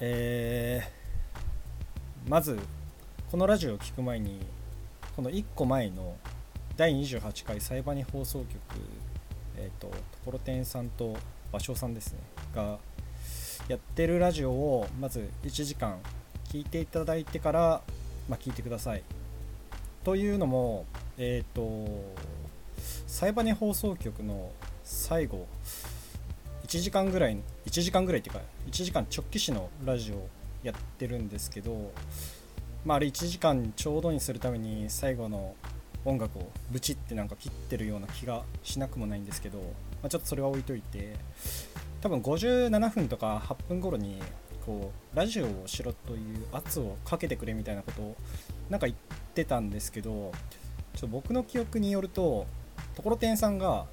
えーまずこのラジオを聴く前にこの1個前の第28回サイバニ放送局えっ、とところてんさんと芭蕉さんですねがやってるラジオをまず1時間聞いていただいてから、まあ、聞いてください。というのもえっ、とサイバニ放送局の最後1時間ぐらい1時間ぐらいっていうか1時間直帰しのラジオやってるんですけどまああれ1時間ちょうどにするために最後の音楽をブチってなんか切ってるような気がしなくもないんですけど、まあ、ちょっとそれは置いといて多分57分とか8分頃にこうラジオをしろという圧をかけてくれみたいなことをなんか言ってたんですけどちょっと僕の記憶によるとところてんさんが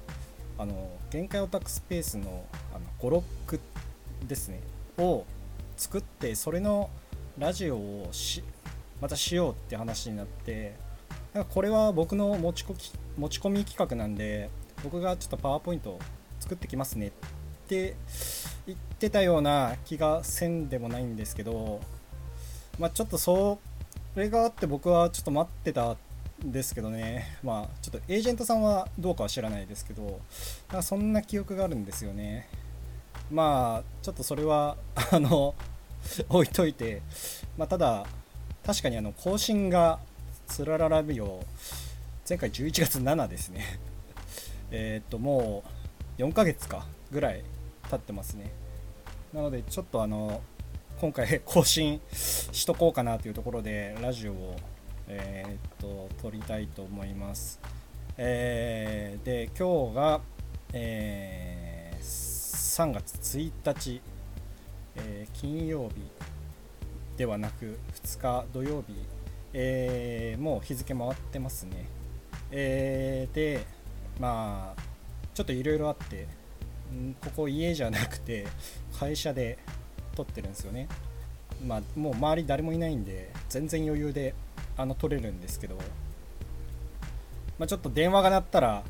あの限界オタクスペースのあの語録ですね。を作ってそれのラジオをしまたしようって話になってなんかこれは僕の持ちこき持ち込み企画なんで僕がちょっとパワーポイントを作ってきますねって言ってたような気がせんでもないんですけどまあちょっとそれがあって僕はちょっと待ってたんですけどね。まあちょっとエージェントさんはどうかは知らないですけどなんかそんな記憶があるんですよね。まあちょっとそれは あの置いといてまあただ確かにあの更新がつららラビオ前回11月7ですね。えっともう4ヶ月かぐらい経ってますね。なのでちょっとあの今回 更新しとこうかなというところでラジオをえっと撮りたいと思います。えーで今日がえー3月1日、えー金曜日ではなく2日土曜日、えーもう日付回ってますね、えーでまあちょっといろいろあってここ家じゃなくて会社で撮ってるんですよね。まあもう周り誰もいないんで全然余裕であの撮れるんですけど、まあ、ちょっと電話が鳴ったら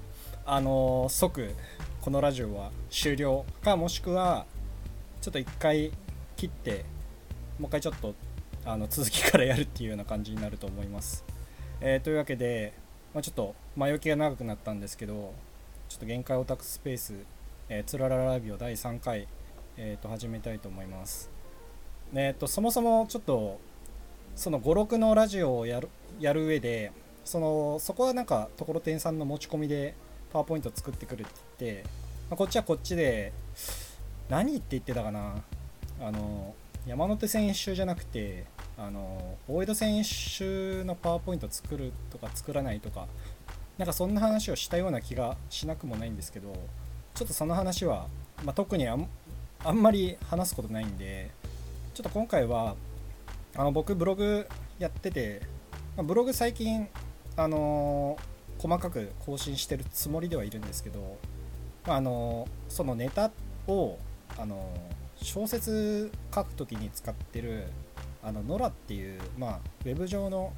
あの即このラジオは終了かもしくはちょっと一回切ってもう一回ちょっとあの続きからやるっていうような感じになると思います。えーというわけで、まあ、ちょっと前置きが長くなったんですけどちょっと限界オタクスペース、えー、つららラビオ第3回、えー、と始めたいと思います。えー、とそもそもちょっとその56のラジオをやるやる上でそのそこはなんかところてんさんの持ち込みでパワーポイント作ってくるって言って、まあこっちはこっちで何って言ってたかな。あの山手線一周じゃなくてあの大江戸線一周のパワーポイント作るとか作らないとかなんかそんな話をしたような気がしなくもないんですけどちょっとその話は、まあ、特にあんあんまり話すことないんでちょっと今回はあの僕ブログやってて、まあブログ最近あの細かく更新してるつもりではいるんですけど、まああのそのネタをあの小説書くときに使ってるあのノラっていう、まあ、ウェブ上の、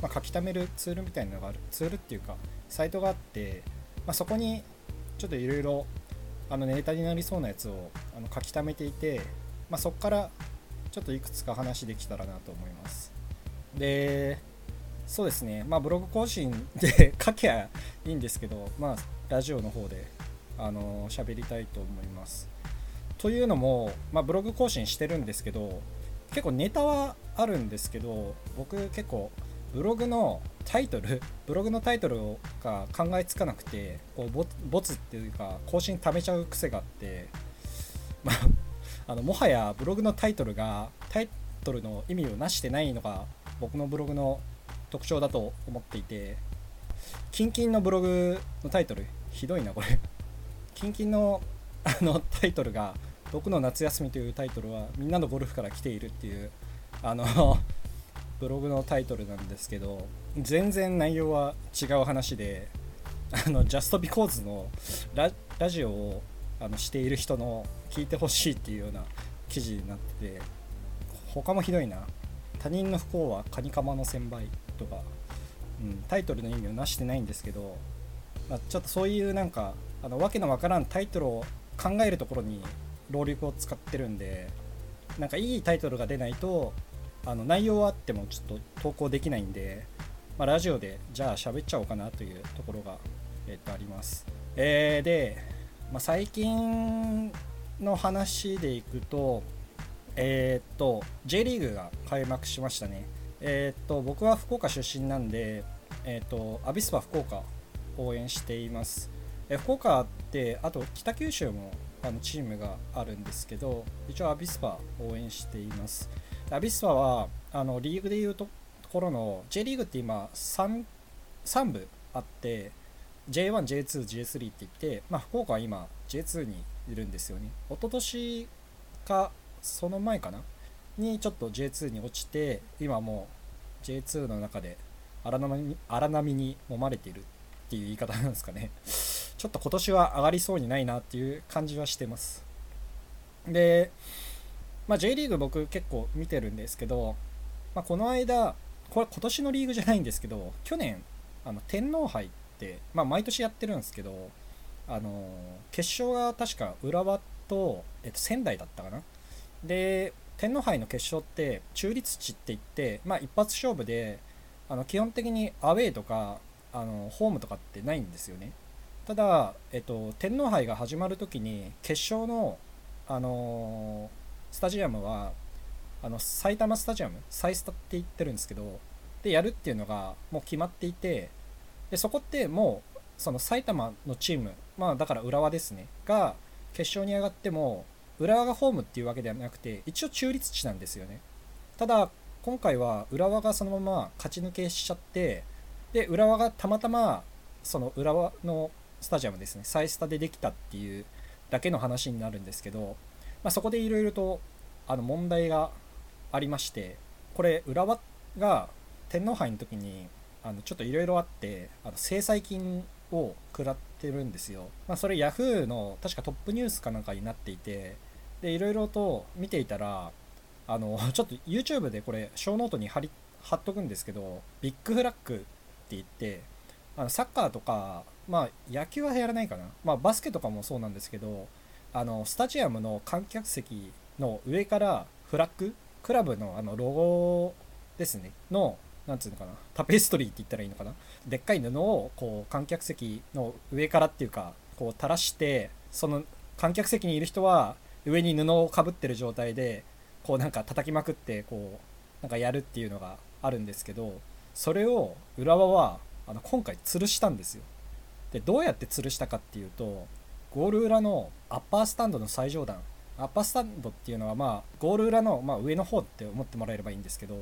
まあ、書き溜めるツールみたいなのがあるツールっていうかサイトがあって、まあ、そこにちょっといろいろあのネタになりそうなやつをあの書き溜めていて、まあ、そこからちょっといくつか話できたらなと思います。でそうですね。まあブログ更新で書きゃいいんですけどまあラジオの方であの喋りたいと思います。というのも、まあ、ブログ更新してるんですけど結構ネタはあるんですけど僕結構ブログのタイトルブログのタイトルが考えつかなくてこうボボツっていうか更新貯めちゃう癖があって、まあ、あのもはやブログのタイトルがタイトルの意味をなしてないのが僕のブログの特徴だと思っていてキンキンのブログのタイトルひどいなこれ。キンキンのあのタイトルが「僕の夏休み」というタイトルはみんなのゴルフから来ているっていうあの ブログのタイトルなんですけど全然内容は違う話であの Just Because のララジオをあのしている人の聞いてほしいっていうような記事になってて他もひどいな。他人の不幸はカニカマの1000倍とか、うん、タイトルの意味をなしてないんですけど、まあ、ちょっとそういうなんかあのわけのわからんタイトルを考えるところに労力を使ってるんでなんかいいタイトルが出ないとあの内容はあってもちょっと投稿できないんで、まあ、ラジオでじゃあ喋っちゃおうかなというところが、えー、とあります。えー、で、まあ、最近の話でいくと、えー、っと J リーグが開幕しましたね。えー、っと僕は福岡出身なんで、えー、っとアビスパ福岡応援しています。え福岡ってあと北九州もあのチームがあるんですけど一応アビスパ応援しています。アビスパはあのリーグでいうところの J リーグって今 3, 3部あって J1、J2、J3 って言って、まあ、福岡は今 J2 にいるんですよね。一昨年かその前かなにちょっと J2 に落ちて今もう J2 の中で荒波に荒波に揉まれているっていう言い方なんですかね。ちょっと今年は上がりそうにないなっていう感じはしてます。で、まあ、J リーグ僕結構見てるんですけど、まあ、この間、これ今年のリーグじゃないんですけど、去年、あの天皇杯って、まあ、毎年やってるんですけど、あの決勝が確か浦和と、えっと、仙台だったかな。で、天皇杯の決勝って中立地って言って、まあ、一発勝負であの基本的にアウェーとかあのホームとかってないんですよね。ただ、えっと、天皇杯が始まるときに決勝の、あのスタジアムはあの埼玉スタジアムサイスタって言ってるんですけどでやるっていうのがもう決まっていてでそこってもうその埼玉のチームまあだから浦和ですねが決勝に上がっても浦和がホームっていうわけではなくて一応中立地なんですよね。ただ今回は浦和がそのまま勝ち抜けしちゃってで浦和がたまたまその浦和のスタジアムですね。埼スタでできたっていうだけの話になるんですけど、まあ、そこでいろいろとあの問題がありましてこれ浦和が天皇杯の時にあのちょっといろいろあってあの制裁金を食らってるんですよ、まあ、それ Yahoo の確かトップニュースかなんかになっていてでいろいろと見ていたらあの ちょっと YouTube でこれショーノートに貼り貼っとくんですけどビッグフラッグって言ってあのサッカーとかまあ野球はやらないかな、まあ、バスケとかもそうなんですけどあのスタジアムの観客席の上からフラッグクラブのあのロゴですね。のなんつうのかな。タペストリーって言ったらいいのかな。でっかい布をこう観客席の上からっていうかこう垂らしてその観客席にいる人は上に布をかぶってる状態でこうなんか叩きまくってこうなんかやるっていうのがあるんですけどそれを浦和はあの今回吊るしたんですよ。でどうやって吊るしたかっていうとゴール裏のアッパースタンドの最上段アッパースタンドっていうのはまあゴール裏のま上の方って思ってもらえればいいんですけど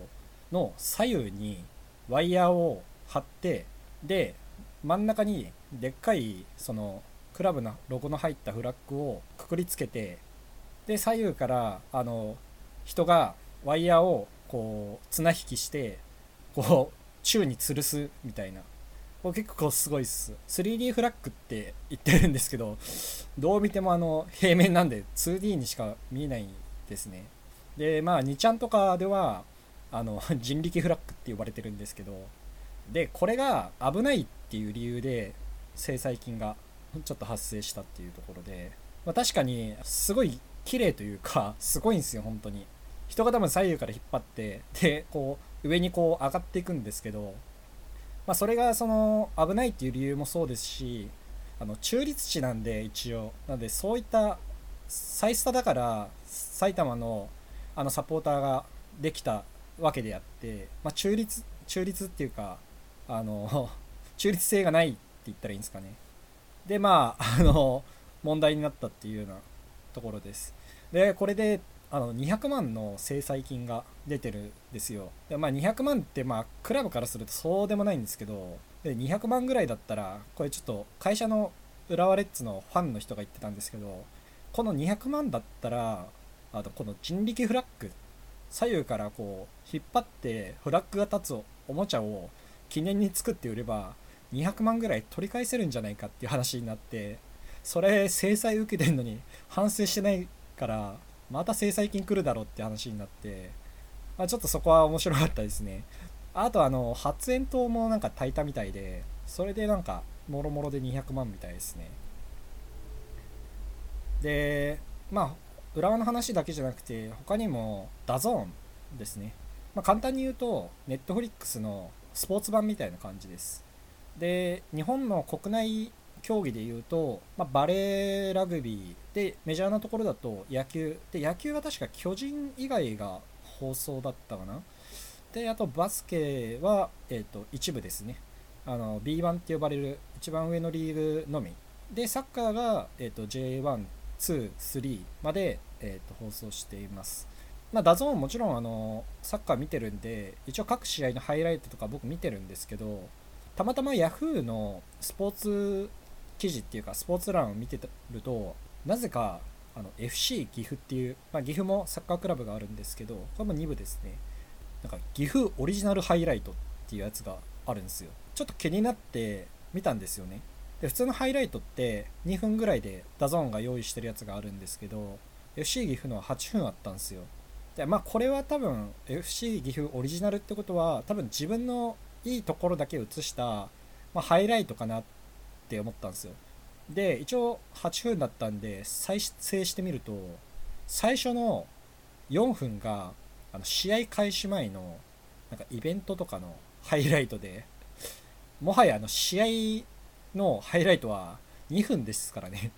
の左右にワイヤーを張ってで真ん中にでっかいそのクラブのロゴの入ったフラッグをくくりつけてで左右からあの人がワイヤーをこう綱引きしてこう宙に吊るすみたいな。これ結構すごいっす。3D フラッグって言ってるんですけどどう見てもあの平面なんで 2D にしか見えないですね。でまあ2ちゃんとかではあの 人力フラッグって呼ばれてるんですけどでこれが危ないっていう理由で制裁金がちょっと発生したっていうところで、まあ、確かにすごい綺麗というかすごいんですよ本当に。人が多分左右から引っ張ってでこう上にこう上がっていくんですけどまあ、それがその危ないっていう理由もそうですしあの中立地なんで一応。なのでそういったサイスタだから埼玉のあのサポーターができたわけであって、まあ、中立中立っていうかあの 中立性がないって言ったらいいんですかね。でまああの問題になったっていうようなところです。でこれであの200万の制裁金が出てるんですよ。で、まあ、200万ってまあクラブからするとそうでもないんですけどで200万ぐらいだったらこれちょっと会社の浦和レッズのファンの人が言ってたんですけどこの200万だったらあとこの人力フラッグ左右からこう引っ張ってフラッグが立つおもちゃを記念に作って売れば200万ぐらい取り返せるんじゃないかっていう話になってそれ制裁受けてんのに反省してないからまた制裁金来るだろうって話になって、まあ、ちょっとそこは面白かったですね。あとあの発煙筒もなんか焚いたみたいでそれでなんかもろもろで200万みたいですね。でまあ浦和の話だけじゃなくて他にも DAZNですね、まあ、簡単に言うとネットフリックスのスポーツ版みたいな感じです。で日本の国内競技で言うと、まあ、バレーラグビーでメジャーなところだと野球。で野球は確か巨人以外が放送だったかな。であとバスケは、えーと、一部ですね。あの B1 って呼ばれる一番上のリーグのみ。でサッカーが、えーと、J1、2、3まで、えーと、放送しています。まあ、 DAZN もちろんあのサッカー見てるんで一応各試合のハイライトとか僕見てるんですけどたまたま Yahoo のスポーツ記事っていうかスポーツ欄を見てるとなぜかあの FC 岐阜っていう、まあ、岐阜もサッカークラブがあるんですけどこれも2部ですね。なんか岐阜オリジナルハイライトっていうやつがあるんですよ。ちょっと気になって見たんですよね。で普通のハイライトって2分ぐらいで DAZN が用意してるやつがあるんですけど FC 岐阜のは8分あったんですよ。でまあこれは多分 FC 岐阜オリジナルってことは多分自分のいいところだけ映した、まあ、ハイライトかなって思ったんですよ。で一応8分だったんで再生してみると最初の4分があの試合開始前のなんかイベントとかのハイライトでもはやあの試合のハイライトは2分ですからね。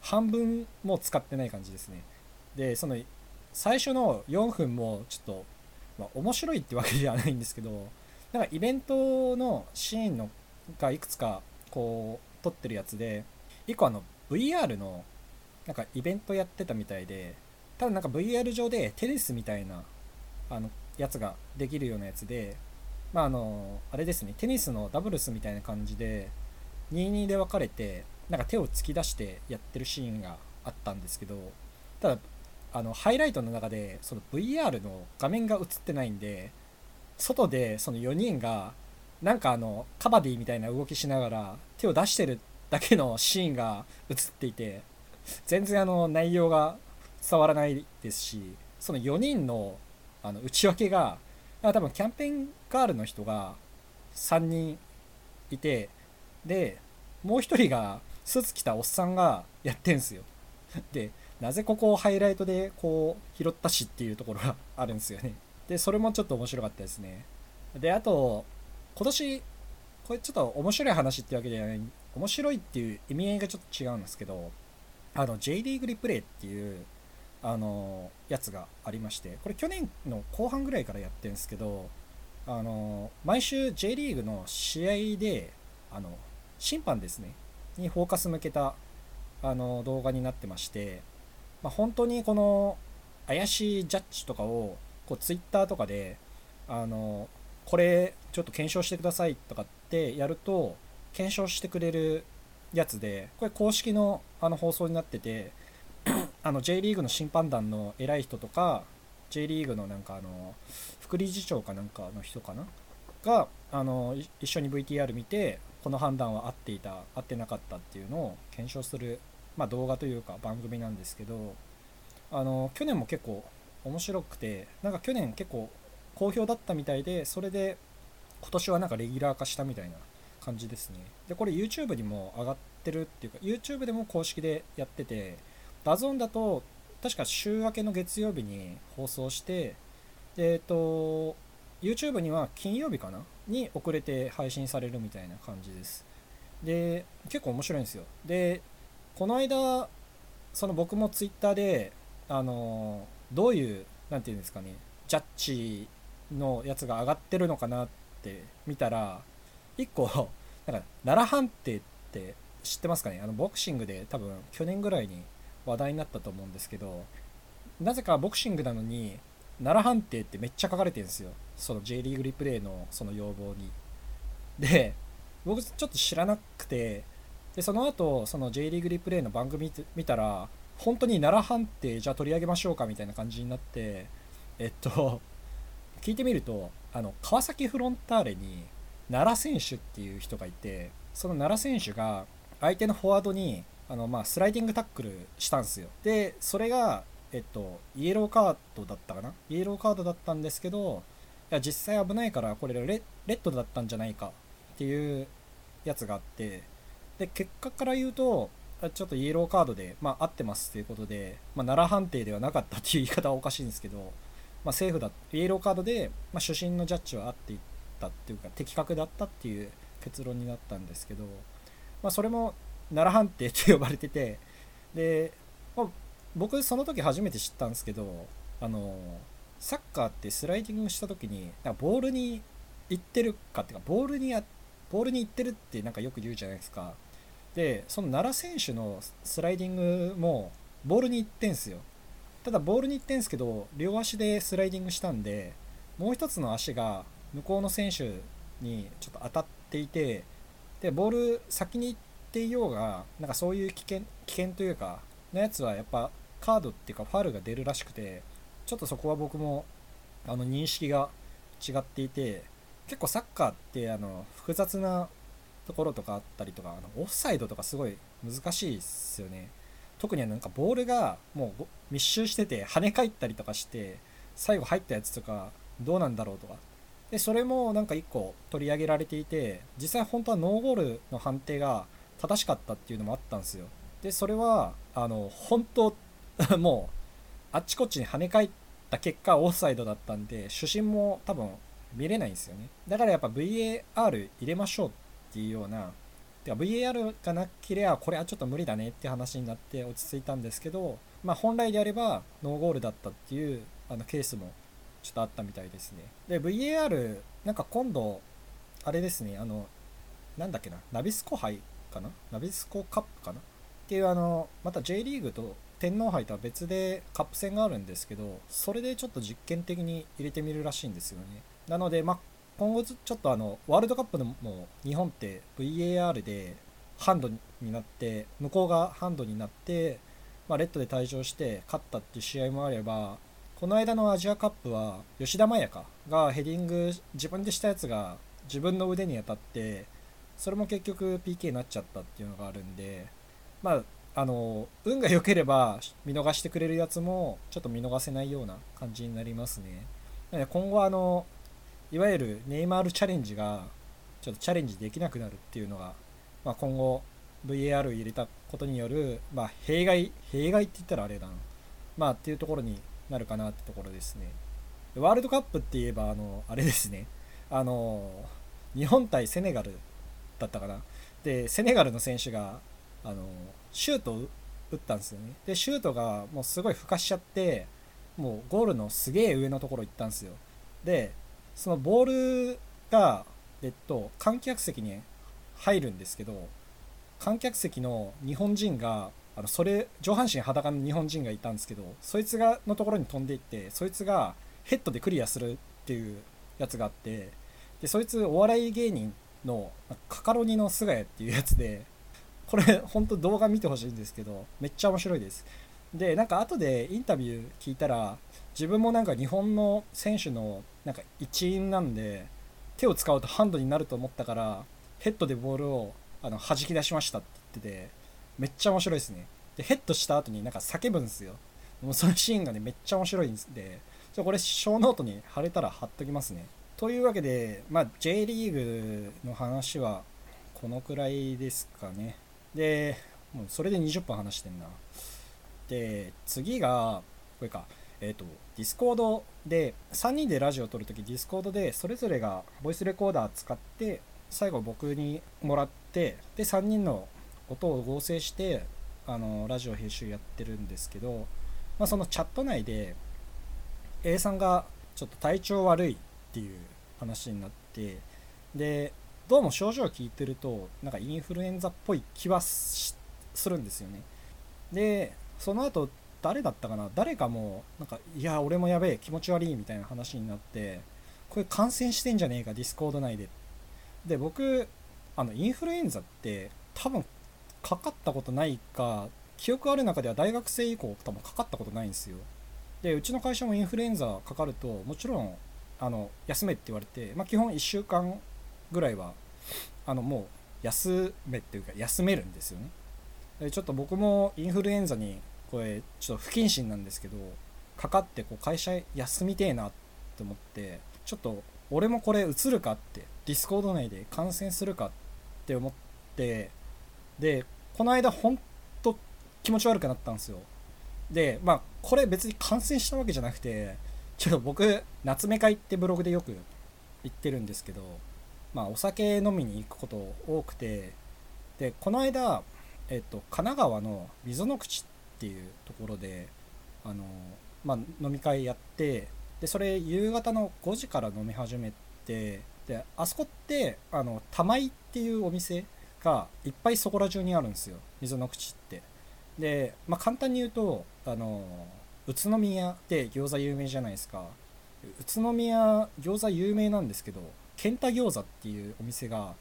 半分も使ってない感じですね。でその最初の4分もちょっと、まあ、面白いってわけではないんですけどなんかイベントのシーンのがいくつかこう撮ってるやつで1個あの VR のなんかイベントやってたみたいで多分なんか VR 上でテニスみたいなあのやつができるようなやつでまああのあれですねテニスのダブルスみたいな感じで22で分かれてなんか手を突き出してやってるシーンがあったんですけどただあのハイライトの中でその VR の画面が映ってないんで外でその4人がなんかあのカバディみたいな動きしながら手を出してるだけのシーンが映っていて全然あの内容が伝わらないですしその4人のあの内訳が多分キャンペーンガールの人が3人いてでもう1人がスーツ着たおっさんがやってんすよ。でなぜここをハイライトでこう拾ったしっていうところがあるんですよね。でそれもちょっと面白かったですね。であと今年これちょっと面白い話ってわけではない面白いっていう意味合いがちょっと違うんですけどあの J リーグリプレイっていうあのやつがありましてこれ去年の後半ぐらいからやってるんですけどあの毎週 J リーグの試合であの審判ですねにフォーカス向けたあの動画になってまして、まあ、本当にこの怪しいジャッジとかをこう Twitter とかであのこれちょっと検証してくださいとかってやると検証してくれるやつでこれ公式のあの放送になってて あの J リーグの審判団の偉い人とか J リーグのなんかあの副理事長かなんかの人かな？があの一緒に VTR 見てこの判断は合っていた合ってなかったっていうのを検証する、まあ、動画というか番組なんですけどあの去年も結構面白くてなんか去年結構好評だったみたいでそれで今年はなんかレギュラー化したみたいな感じですね。で、これ YouTube にも上がってるっていうか、YouTube でも公式でやってて、 DAZN だと、確か週明けの月曜日に放送して、えっと、YouTube には金曜日かな？に遅れて配信されるみたいな感じです。で、結構面白いんですよ。で、この間、その僕も Twitter で、あの、どういう、何て言うんですかね、ジャッジのやつが上がってるのかなって見たら、1個なんか奈良判定って知ってますかね？あのボクシングで多分去年ぐらいに話題になったと思うんですけどなぜかボクシングなのに奈良判定ってめっちゃ書かれてるんですよ。その J リーグリプレイのその要望に。で僕ちょっと知らなくてでその後その J リーグリプレイの番組見たら本当に奈良判定じゃあ取り上げましょうかみたいな感じになってえっと聞いてみるとあの川崎フロンターレに奈良選手っていう人がいてその奈良選手が相手のフォワードにあの、まあ、スライディングタックルしたんですよ。でそれが、えっと、イエローカードだったかな？イエローカードだったんですけどいや実際危ないからこれレッドだったんじゃないかっていうやつがあってで結果から言うとちょっとイエローカードで、まあ、合ってますっていうことで、まあ、奈良判定ではなかったっていう言い方はおかしいんですけど、まあ、セーフだイエローカードで、まあ、主審のジャッジは合っていったっていうか的確だったっていう結論になったんですけど、まあ、それも奈良判定って呼ばれててで、まあ、僕その時初めて知ったんですけどあのサッカーってスライディングした時になんかボールに行ってるかっていうかボールにボールに行ってるってなんかよく言うじゃないですか。でその奈良選手のスライディングもボールに行ってんすよ。ただボールに行ってんすけど両足でスライディングしたんでもう一つの足が向こうの選手にちょっと当たっていてでボール先に行っていようがなんかそういう危険危険というかのやつはやっぱカードっていうかファールが出るらしくてちょっとそこは僕もあの認識が違っていて結構サッカーってあの複雑なところとかあったりとかあのオフサイドとかすごい難しいっすよね。特になんかボールがもう密集してて跳ね返ったりとかして最後入ったやつとかどうなんだろうとかでそれもなんか1個取り上げられていて実際本当はノーゴールの判定が正しかったっていうのもあったんですよ。でそれはあの本当 もうあっちこっちに跳ね返った結果オフサイドだったんで主審も多分見れないんですよね。だからやっぱ VAR 入れましょうっていうようなてか VAR がなければこれはちょっと無理だねって話になって落ち着いたんですけど、まあ、本来であればノーゴールだったっていうあのケースもちょっとあったみたいですね。で VAR なんか今度あれですねあのなんだっけなナビスコ杯かな？ナビスコカップかな？っていうあのまた J リーグと天皇杯とは別でカップ戦があるんですけどそれでちょっと実験的に入れてみるらしいんですよね。なので、まあ、今後ちょっとあのワールドカップでも日本って VAR でハンドになって向こうがハンドになって、まあ、レッドで退場して勝ったっていう試合もあればこの間のアジアカップは吉田麻也かがヘディング自分でしたやつが自分の腕に当たってそれも結局 PK になっちゃったっていうのがあるんでまああの運が良ければ見逃してくれるやつもちょっと見逃せないような感じになりますね。今後あのいわゆるネイマールチャレンジがちょっとチャレンジできなくなるっていうのが、まあ、今後 VAR を入れたことによる、まあ、弊害弊害って言ったらあれだなまあっていうところになるかなってところですね。ワールドカップって言えばあのあれですね。あの日本対セネガルだったかな。でセネガルの選手があのシュートを打ったんですよね。でシュートがもうすごいふかしちゃってもうゴールのすげえ上のところ行ったんですよ。でそのボールが、えっと、観客席に入るんですけど観客席の日本人があのそれ上半身裸の日本人がいたんですけどそいつがのところに飛んでいってそいつがヘッドでクリアするっていうやつがあってでそいつお笑い芸人のカカロニの菅谷っていうやつでこれ本当動画見てほしいんですけどめっちゃ面白いです。でなんか後でインタビュー聞いたら自分もなんか日本の選手のなんか一員なんで手を使うとハンドになると思ったからヘッドでボールをあの弾き出しましたって言っててめっちゃ面白いですね。でヘッドした後になんか叫ぶんですよ。もうそのシーンがねめっちゃ面白いんでちょこれショーノートに貼れたら貼っときますね。というわけでまあ J リーグの話はこのくらいですかね。でもうそれで20分話してんな。で次がこれか。えっ、ー、と、 Discord で、3人でラジオを撮るとき、 Discord でそれぞれがボイスレコーダー使って、最後僕にもらって、で、3人の音を合成して、あの、ラジオ編集やってるんですけど、まあ、そのチャット内で、A さんがちょっと体調悪いっていう話になって、で、どうも症状を聞いてると、なんかインフルエンザっぽい気はするんですよね。で、その後誰だったかな？誰かもなんかいや俺もやべえ気持ち悪いみたいな話になってこれ感染してんじゃねえか Discord 内でで僕あのインフルエンザって多分かかったことないか記憶ある中では大学生以降多分かかったことないんですよ。でうちの会社もインフルエンザかかるともちろんあの休めって言われて、まあ、基本1週間ぐらいはあのもう休めっていうか休めるんですよね。でちょっと僕もインフルエンザにこれちょっと不謹慎なんですけどかかってこう会社休みてえなって思ってちょっと俺もこれ移るかって Discord 内で感染するかって思ってでこの間本気持ち悪くなったんですよ。でまあこれ別に感染したわけじゃなくてちょっと僕夏目会ってブログでよく言ってるんですけどまあお酒飲みに行くこと多くてでこの間、えっと、神奈川の溝の口っていうところであの、まあ、飲み会やってでそれ夕方の5時から飲み始めてであそこってあの玉井っていうお店がいっぱいそこら中にあるんですよ。溝の口って。で、まあ、簡単に言うとあの宇都宮って餃子有名じゃないですか。宇都宮餃子有名なんですけど健太餃子っていうお店がも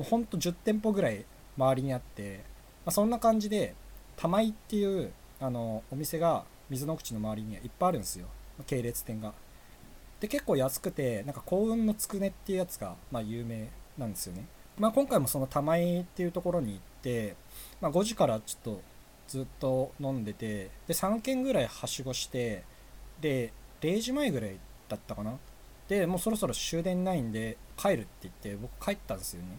うほんと10店舗ぐらい周りにあって、まあ、そんな感じで玉井っていうあのお店が水の口の周りにはいっぱいあるんですよ。系列店が。で結構安くてなんか幸運のつくねっていうやつが、まあ、有名なんですよね、まあ、今回もその玉井っていうところに行って、まあ、5時からちょっとずっと飲んでてで3軒ぐらいはしごしてで0時前ぐらいだったかな。でもうそろそろ終電ないんで帰るって言って僕帰ったんですよね。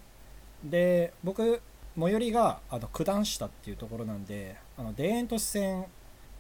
で僕最寄りがあの九段下っていうところなんであの田園都市線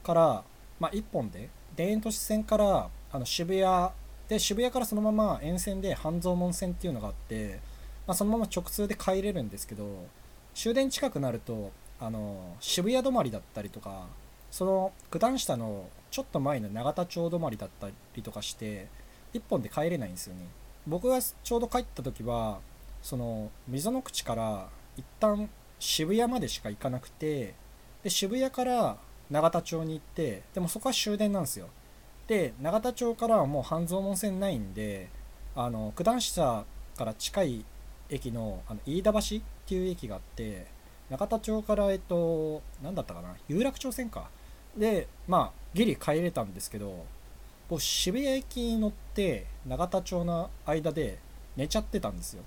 から、まあ、1本で田園都市線からあの渋谷で渋谷からそのまま沿線で半蔵門線っていうのがあって、まあ、そのまま直通で帰れるんですけど終電近くなるとあの渋谷止まりだったりとかその九段下のちょっと前の永田町止まりだったりとかして1本で帰れないんですよね。僕がちょうど帰った時はその溝の口から一旦渋谷までしか行かなくてで渋谷から永田町に行ってでもそこは終電なんですよ。で永田町からはもう半蔵門線ないんであの九段下から近い駅のあの飯田橋っていう駅があって中田町からえっと何だったかな有楽町線か。でまあギリ帰れたんですけど僕渋谷駅に乗って永田町の間で寝ちゃってたんですよ。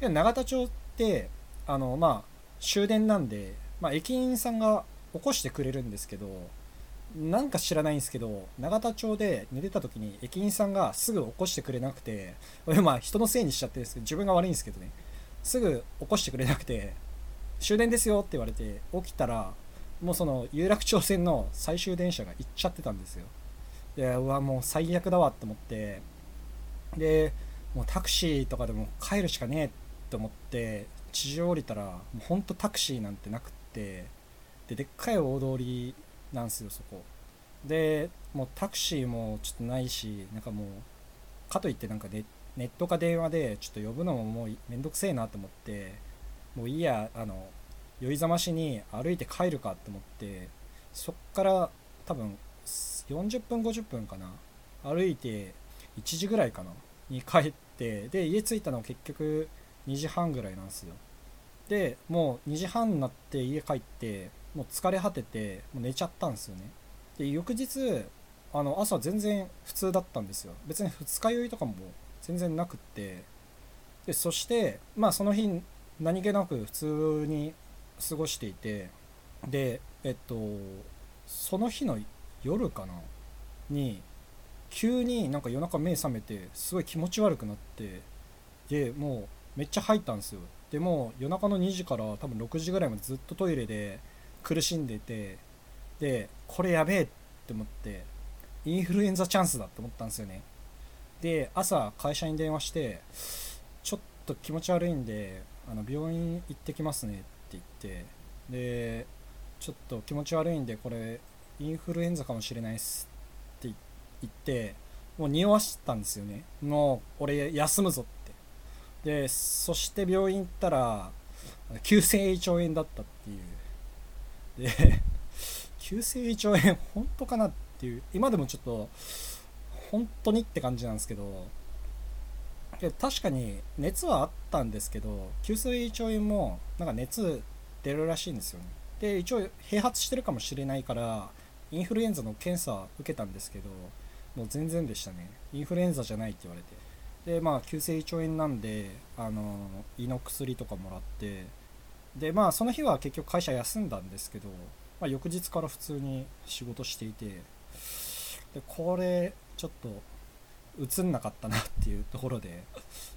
で永田町ってあのまあ終電なんで、まあ、駅員さんが起こしてくれるんですけどなんか知らないんですけど永田町で寝てた時に駅員さんがすぐ起こしてくれなくて俺 まあ人のせいにしちゃってるんですけど自分が悪いんですけどね。すぐ起こしてくれなくて終電ですよって言われて起きたらもうその有楽町線の最終電車が行っちゃってたんですよ。でうわもう最悪だわって思ってでもうタクシーとかでも帰るしかねえって思って地上降りたらもうほんとタクシーなんてなくってででっかい大通りなんすよそこ。でもうタクシーもちょっとないしなんかもうかといってなんかネネットか電話でちょっと呼ぶのももうめんどくせえなと思ってもういいやあの酔いざましに歩いて帰るかって思ってそっから多分40分50分かな歩いて1時ぐらいかなに帰ってで家着いたの結局2時半ぐらいなんですよ。でもう2時半になって家帰ってもう疲れ果ててもう寝ちゃったんですよね。で翌日あの朝全然普通だったんですよ。別に二日酔いとかも全然なくって。でそしてまあその日何気なく普通に過ごしていて。でえっとその日の夜かなに急になんか夜中目覚めてすごい気持ち悪くなって。でもうめっちゃ吐いたんですよ。でも夜中の2時から多分6時ぐらいまでずっとトイレで苦しんでてでこれやべえって思ってインフルエンザチャンスだって思ったんですよね。で朝会社に電話してちょっと気持ち悪いんであの病院行ってきますねって言ってでちょっと気持ち悪いんでこれインフルエンザかもしれないっすって言ってもう匂わしたんですよね。もう俺休むぞって。でそして病院行ったら急性胃腸炎だったっていうで急性胃腸炎本当かなっていう今でもちょっと本当にって感じなんですけど確かに熱はあったんですけど急性胃腸炎もなんか熱出るらしいんですよね。で一応併発してるかもしれないからインフルエンザの検査受けたんですけどもう全然でしたね。インフルエンザじゃないって言われて。でまあ急性胃腸炎なんであの胃の薬とかもらってでまあその日は結局会社休んだんですけど、まあ、翌日から普通に仕事していてでこれちょっと映んなかったなっていうところで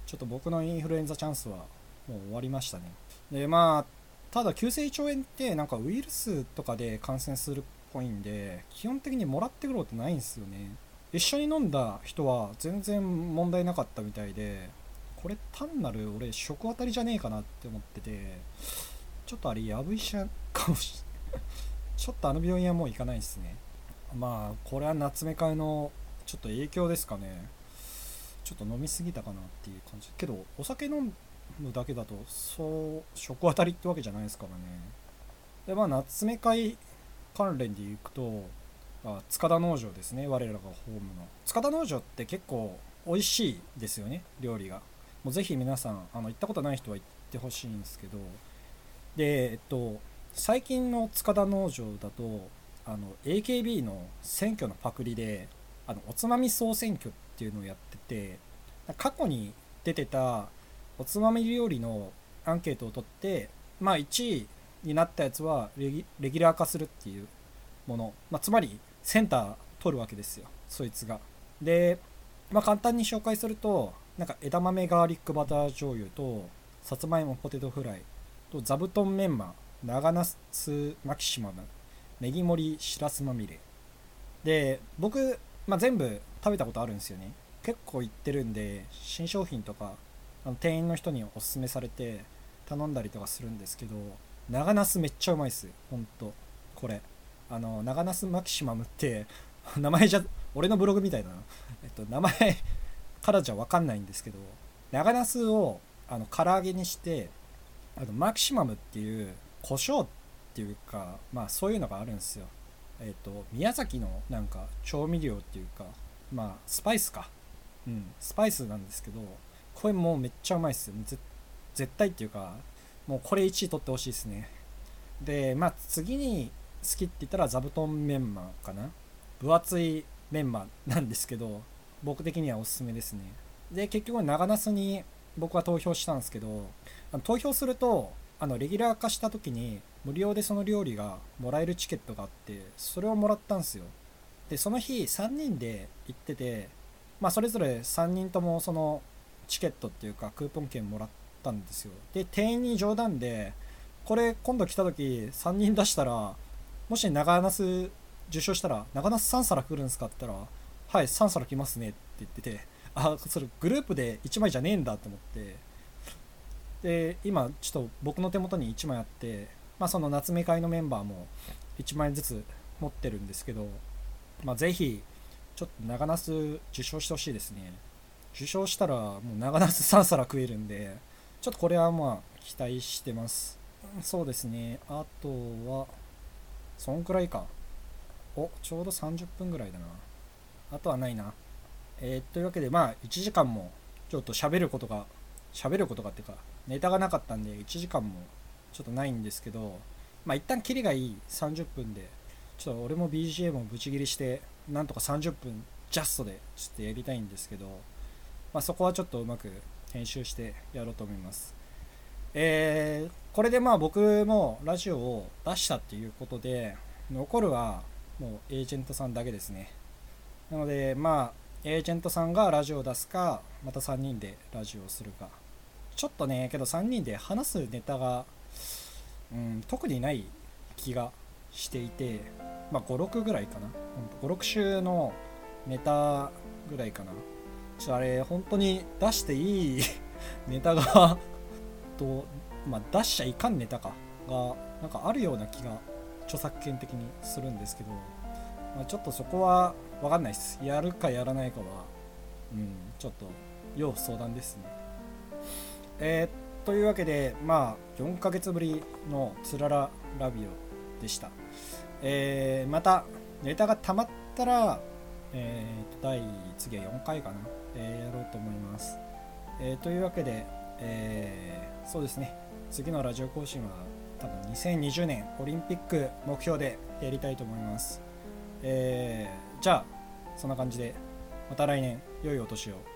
ちょっと僕のインフルエンザチャンスはもう終わりましたね。でまあただ急性胃腸炎ってなんかウイルスとかで感染するっぽいんで基本的にもらってくることないんですよね。一緒に飲んだ人は全然問題なかったみたいでこれ単なる俺食当たりじゃねえかなって思っててちょっとあれやぶ医者かもしれない ちょっとあの病院はもう行かないですね。まあこれは夏目会のちょっと影響ですかね。ちょっと飲みすぎたかなっていう感じ。けどお酒飲むだけだとそう食当たりってわけじゃないですからね。でまあ夏目会関連でいくとあ塚田農場ですね。我らがホームの。塚田農場って結構美味しいですよね料理が。もうぜひ皆さんあの行ったことない人は行ってほしいんですけどでえっと最近の塚田農場だとあの AKB の選挙のパクリであのおつまみ総選挙っていうのをやってて過去に出てたおつまみ料理のアンケートを取ってまあ1位になったやつはレギュラー化するっていうもの、まあ、つまりセンター取るわけですよそいつが。で、まあ、簡単に紹介するとなんか枝豆ガーリックバター醤油とさつまいもポテトフライと座布団メンマ長ナスマキシマムネギ盛りしらすまみれ。で僕、まあ、全部食べたことあるんですよね。結構行ってるんで新商品とかあの店員の人におすすめされて頼んだりとかするんですけど長ナスめっちゃうまいっす。ほんと。これ。あの長ナスマキシマムって名前じゃ俺のブログみたいだな、えっと、名前からじゃ分かんないんですけど長ナスをあの唐揚げにしてあのマキシマムっていう胡椒っていうかまあそういうのがあるんですよ。えっと宮崎のなんか調味料っていうかまあスパイスか。うんスパイスなんですけどこれもうめっちゃうまいっすよ。絶対っていうかもうこれ1位取ってほしいですね。でまあ次に好きって言ったら座布団メンマかな。分厚いメンマなんですけど僕的にはおすすめですね。で結局長ナスに僕は投票したんですけど投票するとあのレギュラー化した時に無料でその料理がもらえるチケットがあってそれをもらったんですよ。でその日3人で行っててまあそれぞれ3人ともそのチケットっていうかクーポン券もらったんですよ。で店員に冗談でこれ今度来た時3人出したらもし長ナス受賞したら長ナス3皿来るんですかって言ったらはい3皿来ますねって言っててあそれグループで1枚じゃねえんだと思って。で今ちょっと僕の手元に1枚あってまあその夏目会のメンバーも1枚ずつ持ってるんですけどまあぜひちょっと長ナス受賞してほしいですね。受賞したらもう長ナス3皿食えるんでちょっとこれはまあ期待してます。そうですね。あとはそんくらいか。おちょうど30分ぐらいだな。あとはないなえー、というわけでまあ1時間もちょっと喋ることが喋ることがっていうかネタがなかったんで1時間もちょっとないんですけどまあ一旦キリがいい30分でちょっと俺も BGM をブチ切りしてなんとか30分ジャストでちょっとやりたいんですけどまあ、そこはちょっとうまく編集してやろうと思います。えー、これでまあ僕もラジオを出したっていうことで残るはもうエージェントさんだけですね。なのでまあエージェントさんがラジオを出すかまた3人でラジオをするか。ちょっとねけど3人で話すネタが、うん、特にない気がしていてまあ56ぐらいかな。56週のネタぐらいかな。ちょあれ本当に出していいネタが と、まあ、出しちゃいかんネタか。がなんかあるような気が著作権的にするんですけど、まあ、ちょっとそこは分かんないですやるかやらないかはうんちょっと要相談ですねえー、というわけでまあ4ヶ月ぶりのつららラビオでしたえー、またネタがたまったらえー、と第次は4回かなえー、やろうと思います。えー、というわけで、えー、そうですね、次のラジオ更新は多分2020年オリンピック目標でやりたいと思います。えー、じゃあ、そんな感じで、また来年、良いお年を。